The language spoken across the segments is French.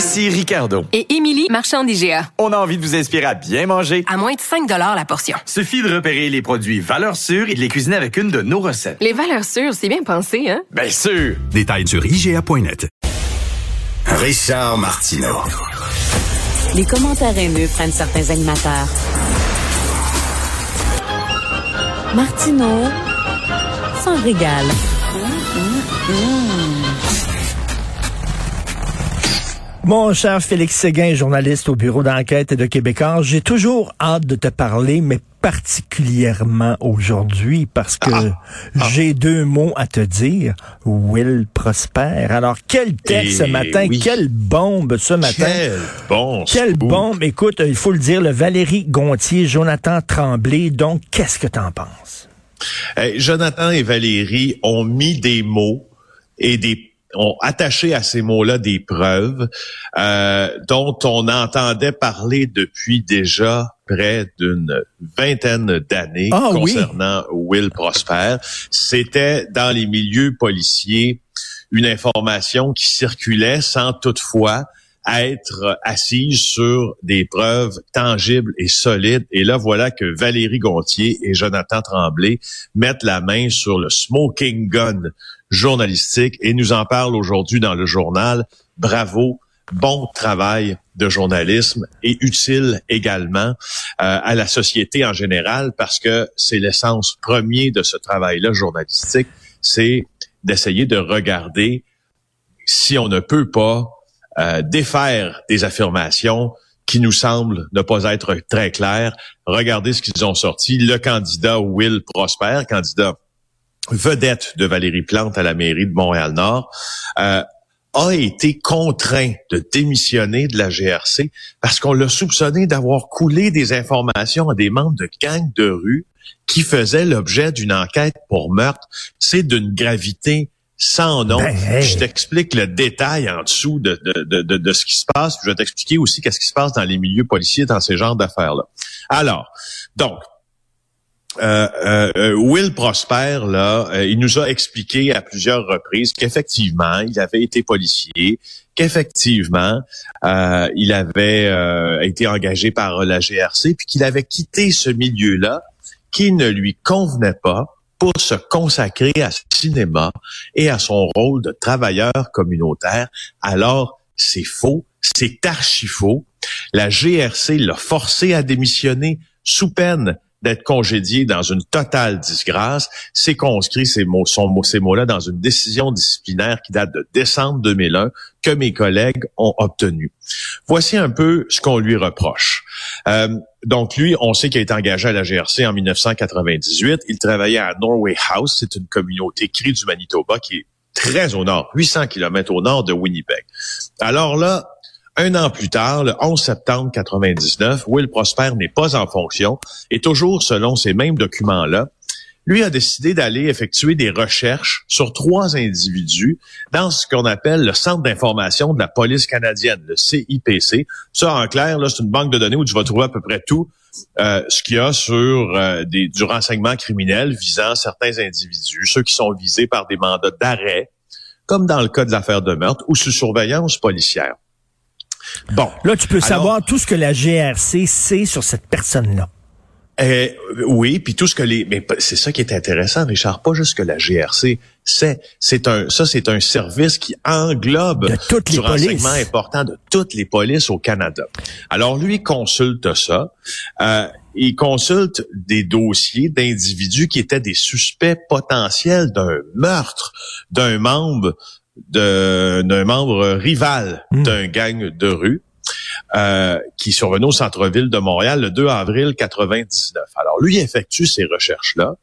Ici Ricardo. Et Émilie, marchand d'IGA. On a envie de vous inspirer à bien manger. À moins de 5 la portion. Suffit de repérer les produits valeurs sûres et de les cuisiner avec une de nos recettes. Les valeurs sûres, c'est bien pensé, hein? Bien sûr! Détails sur IGA.net. Richard Martineau. Les commentaires haineux prennent certains animateurs. Martineau s'en régale. Mon cher Félix Séguin, journaliste au bureau d'enquête de Québécois, j'ai toujours hâte de te parler, mais particulièrement aujourd'hui parce que j'ai deux mots à te dire. Will Prosper. Alors, quel texte ce Eh matin, oui. quelle bombe ce matin. Quel bon Quelle bombe. Écoute, il faut le dire, le Valérie Gontier, Jonathan Tremblay. Donc, qu'est-ce que t'en penses? Eh, Jonathan et Valérie ont mis des mots et des ont attaché à ces mots-là des preuves euh, dont on entendait parler depuis déjà près d'une vingtaine d'années Ah oui. concernant Will Prosper. C'était dans les milieux policiers une information qui circulait sans toutefois être assise sur des preuves tangibles et solides. Et là, voilà que Valérie Gontier et Jonathan Tremblay mettent la main sur le smoking gun journalistique et nous en parlent aujourd'hui dans le journal. Bravo, bon travail de journalisme et utile également euh, à la société en général parce que c'est l'essence premier de ce travail-là journalistique, c'est d'essayer de regarder si on ne peut pas euh, défaire des affirmations qui nous semblent ne pas être très claires. Regardez ce qu'ils ont sorti. Le candidat Will Prosper, candidat vedette de Valérie Plante à la mairie de Montréal-Nord, euh, a été contraint de démissionner de la GRC parce qu'on l'a soupçonné d'avoir coulé des informations à des membres de gangs de rue qui faisaient l'objet d'une enquête pour meurtre. C'est d'une gravité sans nom. Ben, hey. Je t'explique le détail en dessous de, de, de, de, de ce qui se passe. Je vais t'expliquer aussi qu'est-ce qui se passe dans les milieux policiers dans ces genres d'affaires-là. Alors, donc, euh, euh, euh, Will Prosper, là, euh, il nous a expliqué à plusieurs reprises qu'effectivement, il avait été policier, qu'effectivement, euh, il avait été engagé par la GRC, puis qu'il avait quitté ce milieu-là qui ne lui convenait pas pour se consacrer à ce cinéma et à son rôle de travailleur communautaire. Alors, c'est faux, c'est archi faux. La GRC l'a forcé à démissionner sous peine d'être congédié dans une totale disgrâce. C'est conscrit ces mots, ces mots-là dans une décision disciplinaire qui date de décembre 2001 que mes collègues ont obtenue. Voici un peu ce qu'on lui reproche. Euh, donc lui, on sait qu'il a été engagé à la GRC en 1998. Il travaillait à Norway House, c'est une communauté crie du Manitoba qui est très au nord, 800 kilomètres au nord de Winnipeg. Alors là, un an plus tard, le 11 septembre 99, Will Prosper n'est pas en fonction et toujours selon ces mêmes documents-là, lui a décidé d'aller effectuer des recherches sur trois individus dans ce qu'on appelle le Centre d'information de la police canadienne, le CIPC. Ça, en clair, là, c'est une banque de données où tu vas trouver à peu près tout euh, ce qu'il y a sur euh, des, du renseignement criminel visant certains individus, ceux qui sont visés par des mandats d'arrêt, comme dans le cas de l'affaire de meurtre, ou sous surveillance policière. Bon. Là, tu peux Alors- savoir tout ce que la GRC sait sur cette personne-là. Euh, oui, puis tout ce que les, mais c'est ça qui est intéressant, Richard, pas juste que la GRC c'est, c'est un, ça c'est un service qui englobe De toutes les renseignement polices. important de toutes les polices au Canada. Alors lui consulte ça, euh, il consulte des dossiers d'individus qui étaient des suspects potentiels d'un meurtre d'un membre d'un membre rival Hmm. d'un gang de rue euh, qui survenait au centre-ville de Montréal le 2 avril 99. Alors, lui effectue ces recherches-là,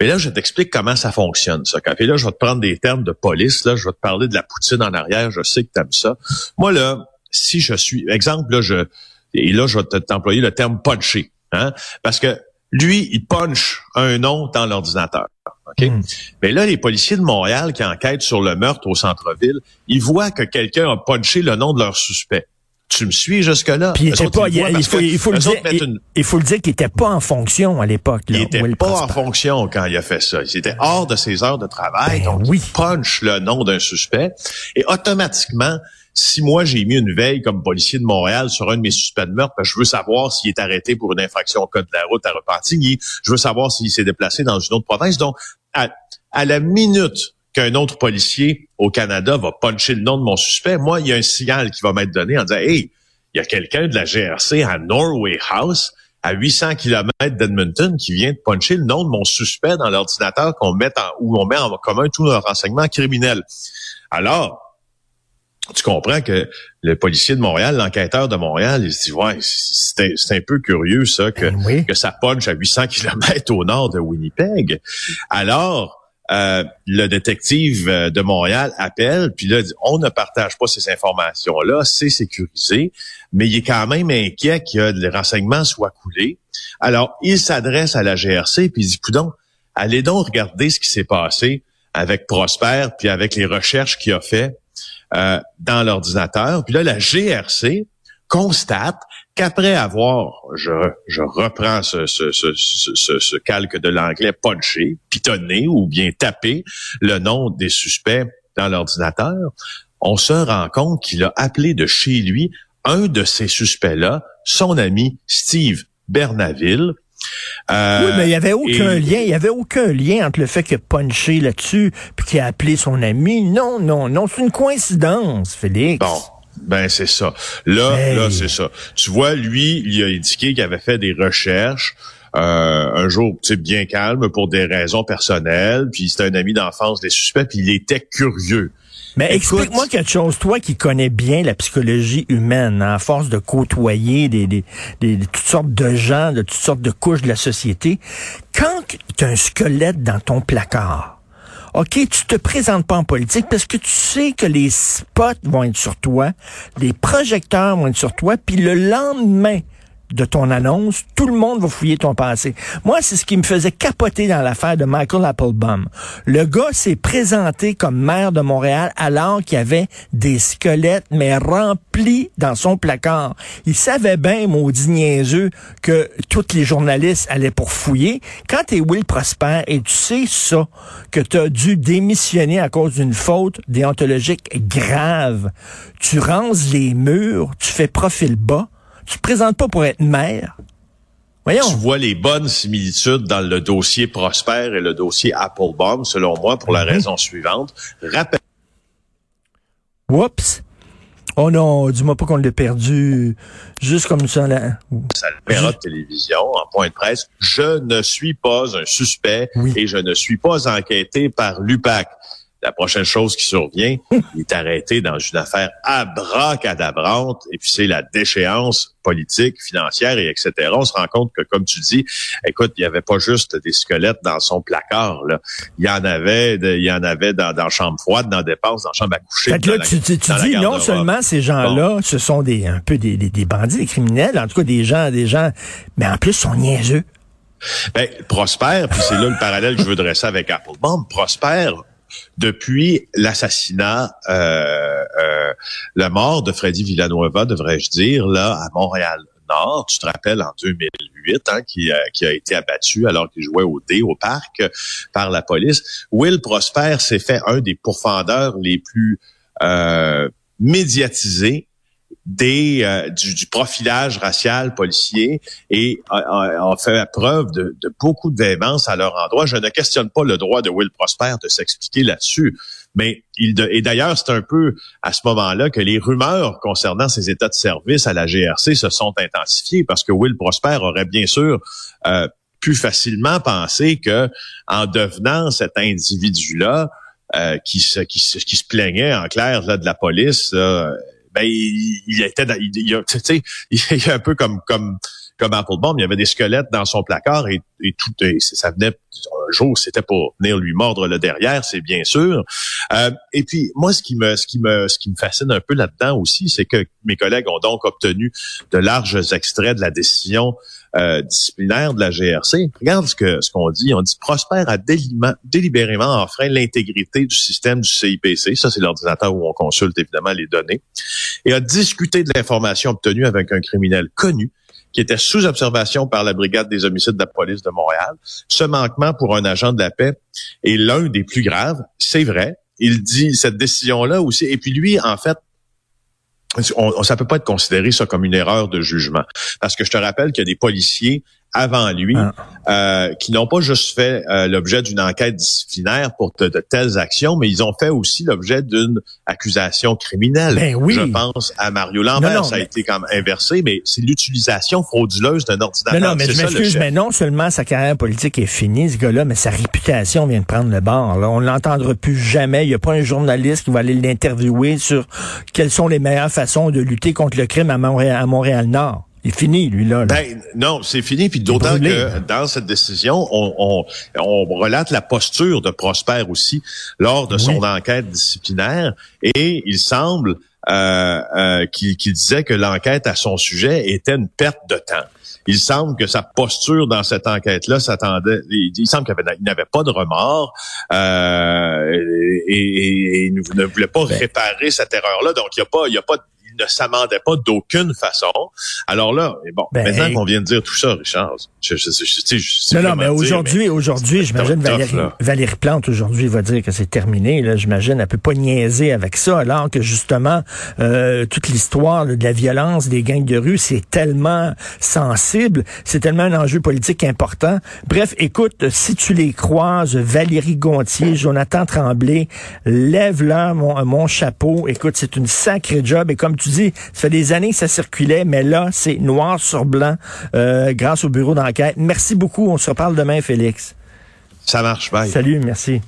Mais là, je t'explique comment ça fonctionne, ça. Et là, je vais te prendre des termes de police, là, je vais te parler de la poutine en arrière, je sais que tu aimes ça. Moi, là, si je suis, exemple, là, je, et là, je vais t'employer le terme puncher, hein, parce que lui, il punch un nom dans l'ordinateur. Hmm. Mais là, les policiers de Montréal qui enquêtent sur le meurtre au centre-ville, ils voient que quelqu'un a punché le nom de leur suspect. Tu me suis jusque-là? Puis il, était pas, faut, que il faut le dire, il, une- il faut le dire qu'il était pas en fonction à l'époque. il était Will pas en fonction quand il a fait ça. Il était hors de ses heures de travail. Ben donc, oui. il punch le nom d'un suspect. Et automatiquement, si moi, j'ai mis une veille comme policier de Montréal sur un de mes suspects de meurtre, que je veux savoir s'il est arrêté pour une infraction au code de la route à Repentigny, je veux savoir s'il s'est déplacé dans une autre province. Donc, à, la minute qu'un autre policier au Canada va puncher le nom de mon suspect, moi, il y a un signal qui va m'être donné en disant, hey, il y a quelqu'un de la GRC à Norway House, à 800 km d'Edmonton, qui vient de puncher le nom de mon suspect dans l'ordinateur qu'on met en, où on met en commun tous nos renseignements criminels. Alors, tu comprends que le policier de Montréal, l'enquêteur de Montréal, il se dit, ouais, c'est un- c'est un peu curieux, ça, que, Ben oui. que ça punch à 800 km au nord de Winnipeg. Alors, euh, le détective euh, de Montréal appelle, puis là, dit, on ne partage pas ces informations-là, c'est sécurisé, mais il est quand même inquiet que les renseignements soient coulés. Alors, il s'adresse à la GRC, puis il dit, coudon, allez donc regarder ce qui s'est passé avec Prosper, puis avec les recherches qu'il a fait euh, dans l'ordinateur. Puis là, la GRC constate qu'après avoir, je, reprends ce calque de l'anglais, punché, pitonné ou bien tapé le nom des suspects dans l'ordinateur, on se rend compte qu'il a appelé de chez lui un de ces suspects-là, son ami Steve Bernaville. Euh, Oui, mais il n'y avait aucun et- lien. Il y avait aucun lien entre le fait qu'il a punché là-dessus puis qu'il a appelé son ami. Non, non, non. C'est une coïncidence, Félix. Bon, ben c'est ça. Là, Hey. là, c'est ça. Tu vois, lui, il a indiqué qu'il avait fait des recherches. euh, un jour, tu sais, bien calme pour des raisons personnelles, puis c'était un ami d'enfance des suspects, puis il était curieux. Mais explique-moi quelque chose, toi qui connais bien la psychologie humaine, hein, à force de côtoyer des, des, des- des- toutes sortes de gens, de toutes sortes de couches de la société, quand tu as un squelette dans ton placard, OK, tu te présentes pas en politique parce que tu sais que les spots vont être sur toi, les projecteurs vont être sur toi, puis le lendemain de ton annonce, tout le monde va fouiller ton passé. Moi, c'est ce qui me faisait capoter dans l'affaire de Michael Applebaum. Le gars s'est présenté comme maire de Montréal alors qu'il y avait des squelettes, mais remplis dans son placard. Il savait bien, maudit niaiseux, que tous les journalistes allaient pour fouiller. Quand t'es Will Prosper et tu sais ça, que tu as dû démissionner à cause d'une faute déontologique grave, tu ranges les murs, tu fais profil bas, tu te présentes pas pour être maire? Voyons. Tu vois les bonnes similitudes dans le dossier Prosper et le dossier Applebaum, selon moi, pour la Mhm. raison suivante. Rappelle Oups. Oh non, dis-moi pas qu'on l'a perdu juste comme ça là. à l'opéra de télévision, en point de presse, je ne suis pas un suspect Oui. et je ne suis pas enquêté par l'UPAC. La prochaine chose qui survient, il est arrêté dans une affaire abracadabrante et puis c'est la déchéance politique, financière et etc. On se rend compte que, comme tu dis, écoute, il y avait pas juste des squelettes dans son placard. Là. Il y en avait, de- il y en avait dans, dans chambre froide, dans la dépense, dans chambre à coucher. Fait que dans là, la- tu, tu- tu dis non seulement ces gens-là, ce sont des un peu des, des, des bandits, des criminels, en tout cas des gens, des gens, mais en plus ils sont niaiseux. Ben, Prosper, puis c'est là le parallèle que je veux dresser avec Applebaum. Prosper, depuis l'assassinat, euh, euh, la mort de Freddy Villanueva, devrais-je dire, là, à Montréal-Nord, tu te rappelles, en 2008, hein, qui, a- qui a été abattu alors qu'il jouait au dé au parc euh, par la police. Will Prosper s'est fait un des pourfendeurs les plus euh, médiatisés des euh, du, du profilage racial policier et a, a- a fait preuve de, de beaucoup de véhémence à leur endroit. Je ne questionne pas le droit de Will Prosper de s'expliquer là-dessus, mais il de- et d'ailleurs c'est un peu à ce moment-là que les rumeurs concernant ses états de service à la GRC se sont intensifiées parce que Will Prosper aurait bien sûr euh, pu facilement penser que en devenant cet individu-là euh, qui se qui se qui se plaignait en clair là de la police là, ben il, il était dans, il, il, a- il est un peu comme comme comme Applebaum, il y avait des squelettes dans son placard et, et tout et ça venait jour, c'était pour venir lui mordre le derrière, c'est bien sûr. Euh, et puis, moi, ce qui me, ce qui me, ce qui me fascine un peu là-dedans aussi, c'est que mes collègues ont donc obtenu de larges extraits de la décision euh, disciplinaire de la GRC. Regarde ce que ce qu'on dit. On dit Prosper a délibérément enfreint l'intégrité du système du CIPC. Ça, c'est l'ordinateur où on consulte évidemment les données. Et a discuté de l'information obtenue avec un criminel connu qui était sous observation par la brigade des homicides de la police de Montréal. Ce manquement pour un agent de la paix est l'un des plus graves, c'est vrai. Il dit cette décision-là aussi. Et puis lui, en fait, on, ça peut pas être considéré ça comme une erreur de jugement. Parce que je te rappelle qu'il y a des policiers avant lui, ah. euh, qui n'ont pas juste fait euh, l'objet d'une enquête disciplinaire pour de, telles actions, mais ils ont fait aussi l'objet d'une accusation criminelle. Ben oui. Je pense à Mario Lambert, ça a été comme inversé, mais c'est l'utilisation frauduleuse d'un ordinateur. Non, non, mais je m'excuse, mais non seulement sa carrière politique est finie, ce gars-là, mais sa réputation vient de prendre le bord. Là. On l'entendra plus jamais. Il n'y a pas un journaliste qui va aller l'interviewer sur quelles sont les meilleures façons de lutter contre le crime à Montréal-Nord. montréal nord il est fini, lui, là. Ben, non, c'est fini. Puis d'autant que dans cette décision, on, on, on, relate la posture de Prosper aussi lors de son enquête disciplinaire. Et il semble euh, euh, qu'il disait que l'enquête à son sujet était une perte de temps. Il semble que sa posture dans cette enquête-là s'attendait. Il, semble qu'il n'avait pas de remords euh, et, et, ne voulait pas ben réparer cette erreur-là. Donc, il n'y a pas, il y a pas ne s'amendait pas d'aucune façon. Alors là, bon, ben, maintenant qu'on vient de dire tout ça, Richard, je, je, je, non, non, mais aujourd'hui, aujourd'hui, j'imagine Valérie, Valérie, Plante aujourd'hui va dire que c'est terminé. Là, j'imagine, elle peut pas niaiser avec ça, alors que justement, euh, toute l'histoire de la violence des gangs de rue, c'est tellement sensible, c'est tellement un enjeu politique important. Bref, écoute, si tu les croises, Valérie Gontier, Jonathan Tremblay, lève-leur mon, mon chapeau. Écoute, c'est une sacrée job et comme tu dis, ça fait des années que ça circulait, mais là, c'est noir sur blanc euh, grâce au bureau d'enquête. Merci beaucoup. On se reparle demain, Félix. Ça marche, bye. Salut, merci.